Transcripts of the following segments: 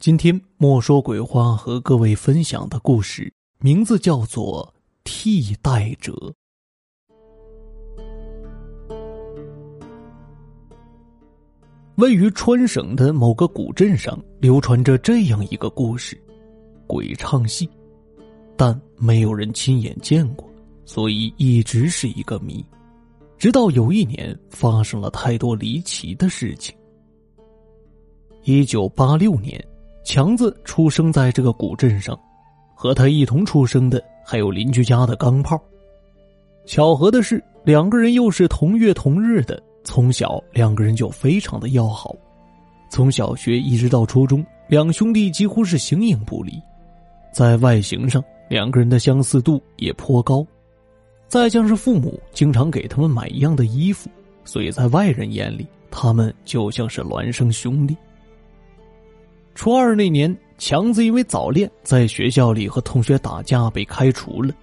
今天莫说鬼话和各位分享的故事名字叫做《替代者》。位于川省的某个古镇上，流传着这样一个故事：鬼唱戏，但没有人亲眼见过，所以一直是一个谜。直到有一年，发生了太多离奇的事情。一九八六年。强子出生在这个古镇上，和他一同出生的还有邻居家的钢炮。巧合的是，两个人又是同月同日的，从小两个人就非常的要好。从小学一直到初中，两兄弟几乎是形影不离。在外形上，两个人的相似度也颇高。再像是父母经常给他们买一样的衣服，所以在外人眼里，他们就像是孪生兄弟。初二那年，强子因为早恋，在学校里和同学打架被开除了，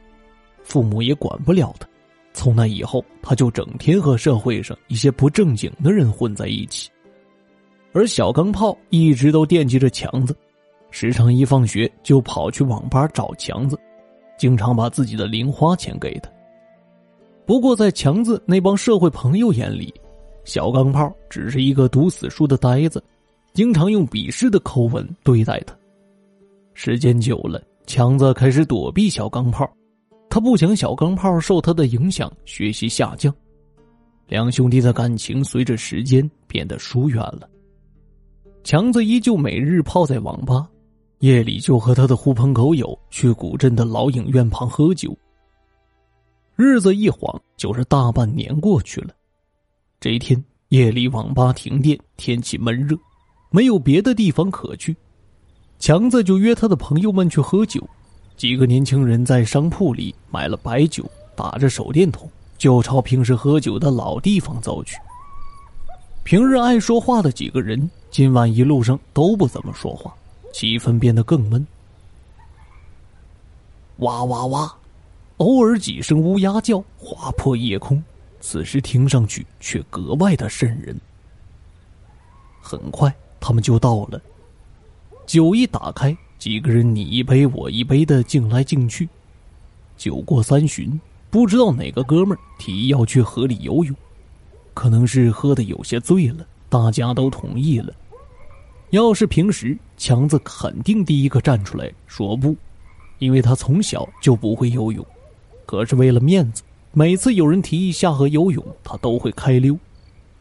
父母也管不了他。从那以后，他就整天和社会上一些不正经的人混在一起。而小钢炮一直都惦记着强子，时常一放学就跑去网吧找强子，经常把自己的零花钱给他。不过，在强子那帮社会朋友眼里，小钢炮只是一个读死书的呆子。经常用鄙视的口吻对待他。时间久了，强子开始躲避小钢炮，他不想小钢炮受他的影响学习下降。两兄弟的感情随着时间变得疏远了。强子依旧每日泡在网吧，夜里就和他的狐朋狗友去古镇的老影院旁喝酒。日子一晃就是大半年过去了。这一天夜里，网吧停电，天气闷热。没有别的地方可去，强子就约他的朋友们去喝酒。几个年轻人在商铺里买了白酒，打着手电筒就朝平时喝酒的老地方走去。平日爱说话的几个人，今晚一路上都不怎么说话，气氛变得更闷。哇哇哇，偶尔几声乌鸦叫划破夜空，此时听上去却格外的瘆人。很快。他们就到了，酒一打开，几个人你一杯我一杯的敬来敬去。酒过三巡，不知道哪个哥们儿提议要去河里游泳，可能是喝的有些醉了，大家都同意了。要是平时，强子肯定第一个站出来说不，因为他从小就不会游泳。可是为了面子，每次有人提议下河游泳，他都会开溜。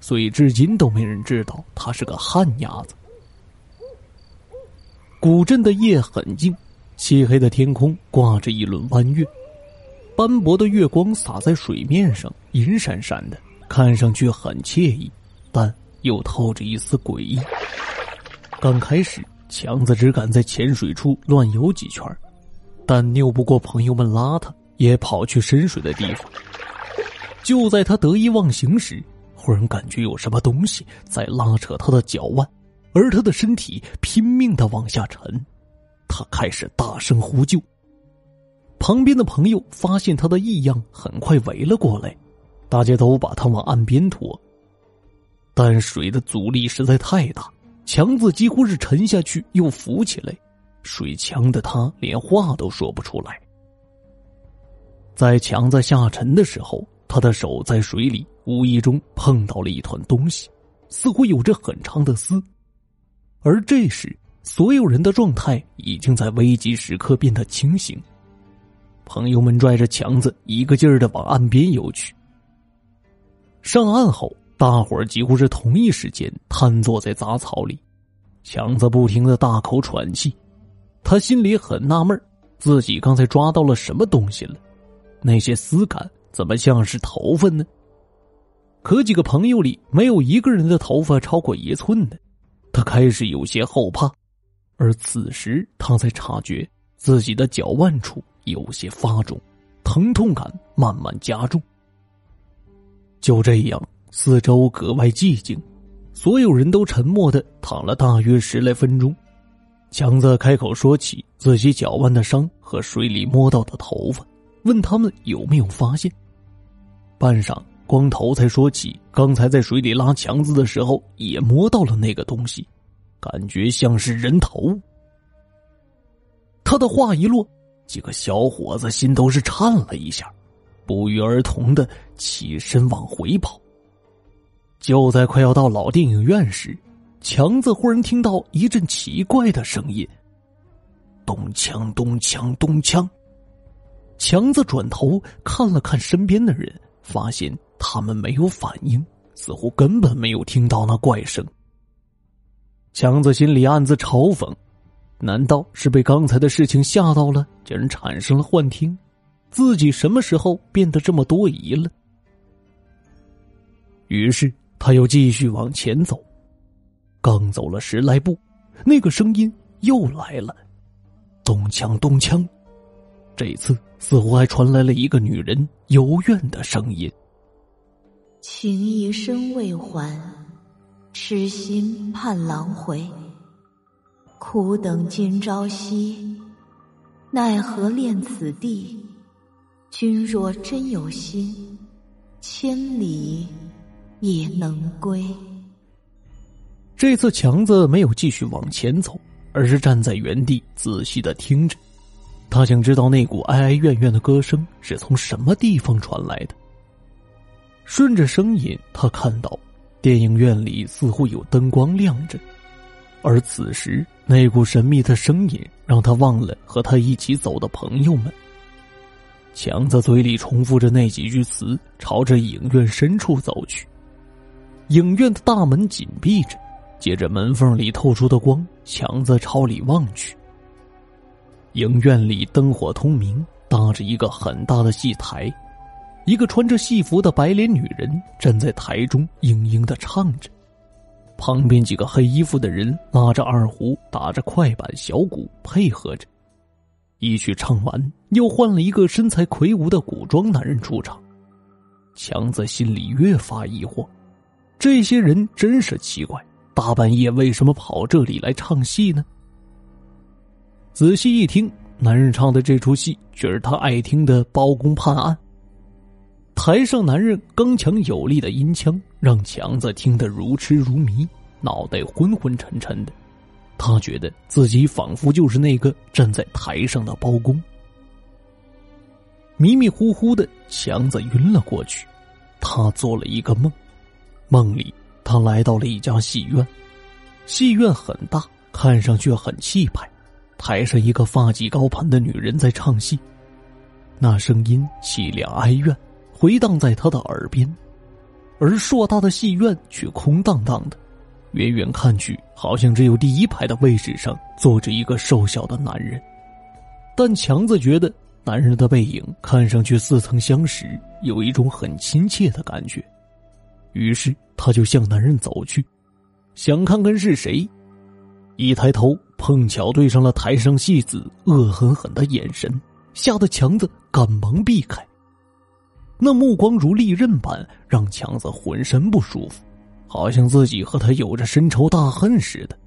所以至今都没人知道他是个旱鸭子。古镇的夜很静，漆黑的天空挂着一轮弯月，斑驳的月光洒在水面上，银闪闪的，看上去很惬意，但又透着一丝诡异。刚开始，强子只敢在浅水处乱游几圈，但拗不过朋友们拉他，也跑去深水的地方。就在他得意忘形时，忽然感觉有什么东西在拉扯他的脚腕，而他的身体拼命的往下沉，他开始大声呼救。旁边的朋友发现他的异样，很快围了过来，大家都把他往岸边拖。但水的阻力实在太大，强子几乎是沉下去又浮起来，水强的他连话都说不出来。在强子下沉的时候。他的手在水里无意中碰到了一团东西，似乎有着很长的丝。而这时，所有人的状态已经在危急时刻变得清醒。朋友们拽着强子，一个劲儿的往岸边游去。上岸后，大伙儿几乎是同一时间瘫坐在杂草里。强子不停的大口喘气，他心里很纳闷自己刚才抓到了什么东西了？那些丝杆。怎么像是头发呢？可几个朋友里没有一个人的头发超过一寸的，他开始有些后怕。而此时，他才察觉自己的脚腕处有些发肿，疼痛感慢慢加重。就这样，四周格外寂静，所有人都沉默的躺了大约十来分钟。强子开口说起自己脚腕的伤和水里摸到的头发，问他们有没有发现。半晌，光头才说起刚才在水里拉强子的时候，也摸到了那个东西，感觉像是人头。他的话一落，几个小伙子心都是颤了一下，不约而同的起身往回跑。就在快要到老电影院时，强子忽然听到一阵奇怪的声音：咚锵咚锵咚锵。强子转头看了看身边的人，发现他们没有反应，似乎根本没有听到那怪声。强子心里暗自嘲讽：难道是被刚才的事情吓到了，竟然产生了幻听？自己什么时候变得这么多疑了？于是他又继续往前走，刚走了十来步，那个声音又来了，咚锵咚锵。这次似乎还传来了一个女人幽怨的声音：“情一生未还，痴心盼郎回。苦等今朝夕，奈何恋此地？君若真有心，千里也能归。”这次强子没有继续往前走，而是站在原地仔细的听着。他想知道那股哀哀怨怨的歌声是从什么地方传来的。顺着声音，他看到电影院里似乎有灯光亮着，而此时那股神秘的声音让他忘了和他一起走的朋友们。强子嘴里重复着那几句词，朝着影院深处走去。影院的大门紧闭着，借着门缝里透出的光，强子朝里望去。影院里灯火通明，搭着一个很大的戏台，一个穿着戏服的白脸女人站在台中，嘤嘤的唱着。旁边几个黑衣服的人拉着二胡，打着快板小鼓，配合着。一曲唱完，又换了一个身材魁梧的古装男人出场。强子心里越发疑惑，这些人真是奇怪，大半夜为什么跑这里来唱戏呢？仔细一听，男人唱的这出戏却是他爱听的包公判案。台上男人刚强有力的音腔让强子听得如痴如迷，脑袋昏昏沉沉的。他觉得自己仿佛就是那个站在台上的包公。迷迷糊糊的，强子晕了过去。他做了一个梦，梦里他来到了一家戏院，戏院很大，看上去很气派。台上一个发髻高盘的女人在唱戏，那声音凄凉哀怨，回荡在他的耳边。而硕大的戏院却空荡荡的，远远看去，好像只有第一排的位置上坐着一个瘦小的男人。但强子觉得男人的背影看上去似曾相识，有一种很亲切的感觉。于是他就向男人走去，想看看是谁。一抬头，碰巧对上了台上戏子恶狠狠的眼神，吓得强子赶忙避开。那目光如利刃般，让强子浑身不舒服，好像自己和他有着深仇大恨似的。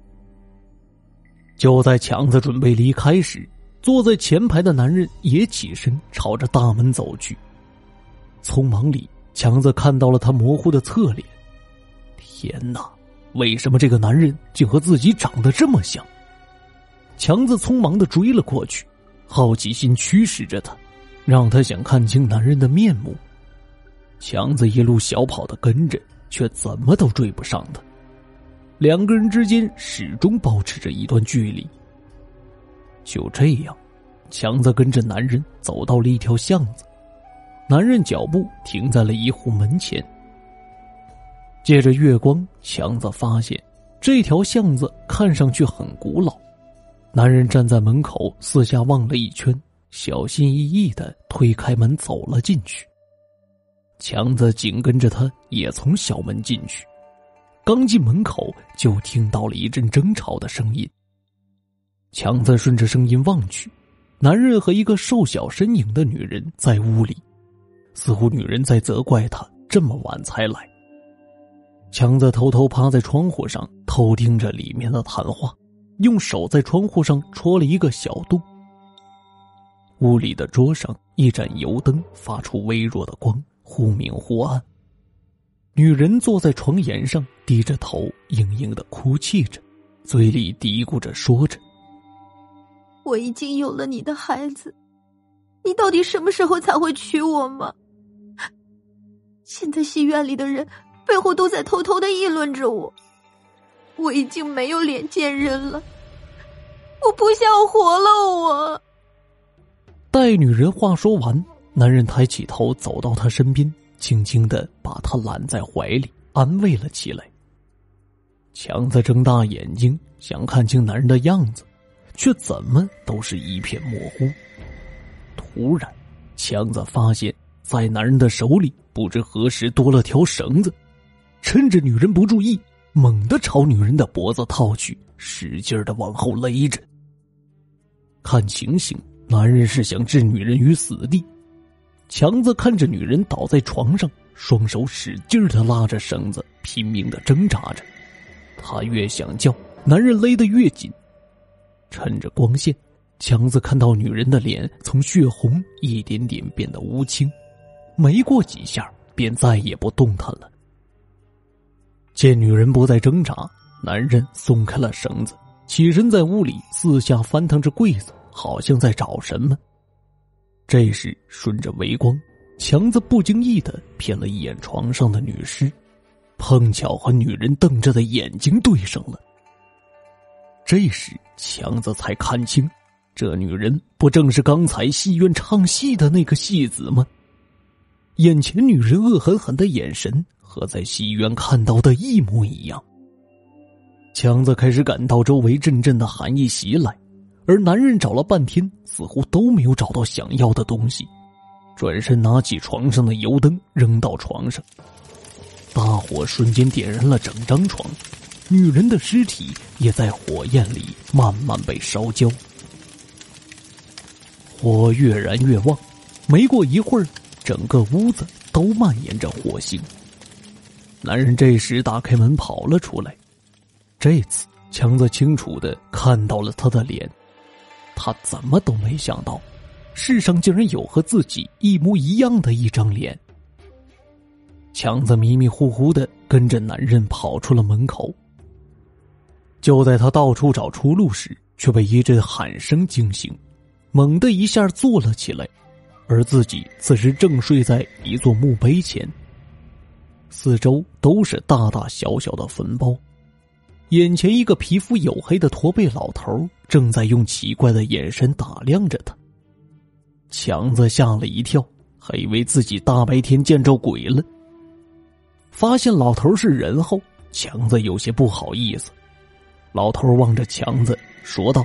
就在强子准备离开时，坐在前排的男人也起身朝着大门走去。匆忙里，强子看到了他模糊的侧脸。天哪！为什么这个男人竟和自己长得这么像？强子匆忙的追了过去，好奇心驱使着他，让他想看清男人的面目。强子一路小跑的跟着，却怎么都追不上他。两个人之间始终保持着一段距离。就这样，强子跟着男人走到了一条巷子，男人脚步停在了一户门前。借着月光，强子发现这条巷子看上去很古老。男人站在门口，四下望了一圈，小心翼翼的推开门走了进去。强子紧跟着他，也从小门进去。刚进门口，就听到了一阵争吵的声音。强子顺着声音望去，男人和一个瘦小身影的女人在屋里，似乎女人在责怪他这么晚才来。强子偷偷趴在窗户上，偷听着里面的谈话，用手在窗户上戳了一个小洞。屋里的桌上，一盏油灯发出微弱的光，忽明忽暗。女人坐在床沿上，低着头，嘤嘤的哭泣着，嘴里嘀咕着说着：“我已经有了你的孩子，你到底什么时候才会娶我吗？现在戏院里的人背后都在偷偷的议论着我，我已经没有脸见人了，我不想活了，我。”待女人话说完，男人抬起头走到她身边，轻轻的把她揽在怀里，安慰了起来。强子睁大眼睛想看清男人的样子，却怎么都是一片模糊。突然，强子发现，在男人的手里不知何时多了条绳子，趁着女人不注意，猛地朝女人的脖子套去，使劲的往后勒着。看情形，男人是想置女人于死地。强子看着女人倒在床上，双手使劲的拉着绳子，拼命的挣扎着。他越想叫，男人勒得越紧。趁着光线，强子看到女人的脸从血红一点点变得乌青，没过几下便再也不动弹了。见女人不再挣扎，男人松开了绳子，起身在屋里四下翻腾着柜子，好像在找什么。这时，顺着微光，强子不经意的瞥了一眼床上的女尸。碰巧和女人瞪着的眼睛对上了。这时，强子才看清，这女人不正是刚才戏院唱戏的那个戏子吗？眼前女人恶狠狠的眼神和在西院看到的一模一样。强子开始感到周围阵阵的寒意袭来，而男人找了半天，似乎都没有找到想要的东西，转身拿起床上的油灯扔到床上。大火瞬间点燃了整张床，女人的尸体也在火焰里慢慢被烧焦。火越燃越旺，没过一会儿，整个屋子都蔓延着火星。男人这时打开门跑了出来，这次强子清楚的看到了他的脸，他怎么都没想到，世上竟然有和自己一模一样的一张脸。强子迷迷糊糊的跟着男人跑出了门口。就在他到处找出路时，却被一阵喊声惊醒，猛地一下坐了起来，而自己此时正睡在一座墓碑前。四周都是大大小小的坟包，眼前一个皮肤黝黑的驼背老头正在用奇怪的眼神打量着他。强子吓了一跳，还以为自己大白天见着鬼了。发现老头是人后，强子有些不好意思。老头望着强子说道：“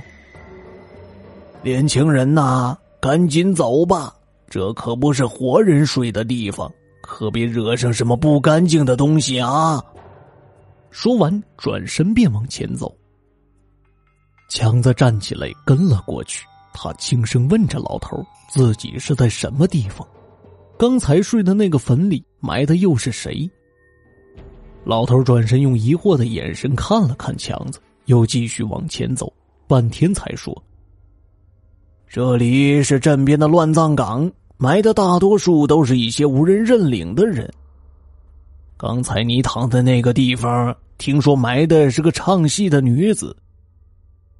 年轻人呐，赶紧走吧，这可不是活人睡的地方，可别惹上什么不干净的东西啊！”说完，转身便往前走。强子站起来跟了过去，他轻声问着老头：“自己是在什么地方？刚才睡的那个坟里埋的又是谁？”老头转身，用疑惑的眼神看了看强子，又继续往前走，半天才说：“这里是镇边的乱葬岗，埋的大多数都是一些无人认领的人。刚才你躺在那个地方，听说埋的是个唱戏的女子，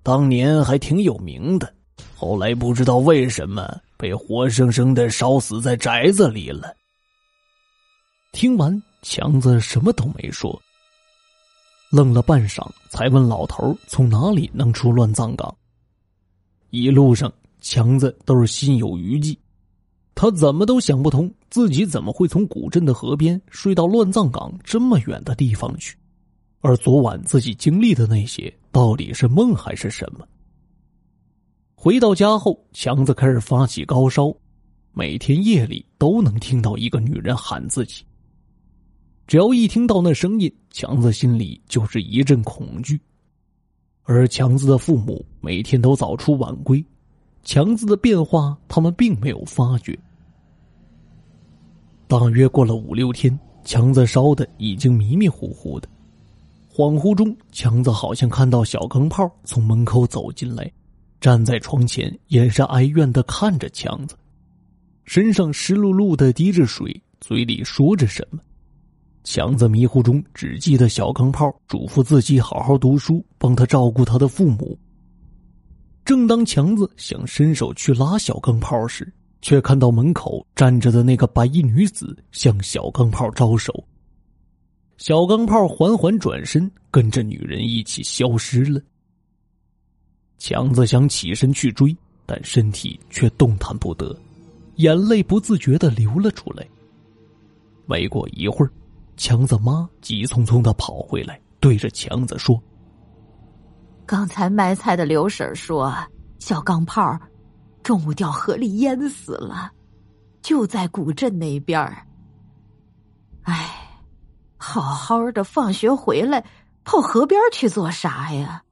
当年还挺有名的，后来不知道为什么被活生生的烧死在宅子里了。”听完。强子什么都没说，愣了半晌，才问老头从哪里能出乱葬岗。一路上，强子都是心有余悸，他怎么都想不通，自己怎么会从古镇的河边睡到乱葬岗这么远的地方去，而昨晚自己经历的那些到底是梦还是什么？回到家后，强子开始发起高烧，每天夜里都能听到一个女人喊自己。只要一听到那声音，强子心里就是一阵恐惧。而强子的父母每天都早出晚归，强子的变化他们并没有发觉。大约过了五六天，强子烧的已经迷迷糊糊的，恍惚中，强子好像看到小钢炮从门口走进来，站在窗前，眼神哀怨的看着强子，身上湿漉漉的滴着水，嘴里说着什么。强子迷糊中只记得小钢炮嘱咐自己好好读书，帮他照顾他的父母。正当强子想伸手去拉小钢炮时，却看到门口站着的那个白衣女子向小钢炮招手。小钢炮缓缓转身，跟着女人一起消失了。强子想起身去追，但身体却动弹不得，眼泪不自觉的流了出来。没过一会儿，强子妈急匆匆的跑回来，对着强子说：“刚才卖菜的刘婶说，小钢炮中午掉河里淹死了，就在古镇那边儿。哎，好好的放学回来，跑河边去做啥呀？”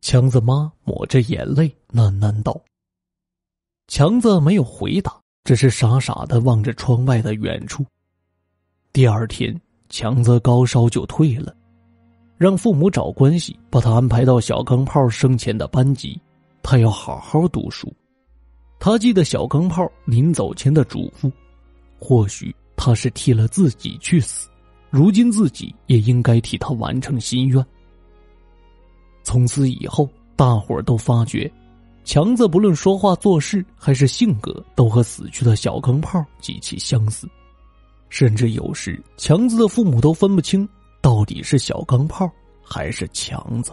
强子妈抹着眼泪喃喃道：“强子没有回答。”只是傻傻的望着窗外的远处。第二天，强子高烧就退了，让父母找关系把他安排到小钢炮生前的班级，他要好好读书。他记得小钢炮临走前的嘱咐，或许他是替了自己去死，如今自己也应该替他完成心愿。从此以后，大伙儿都发觉。强子不论说话做事还是性格，都和死去的小钢炮极其相似，甚至有时强子的父母都分不清到底是小钢炮还是强子。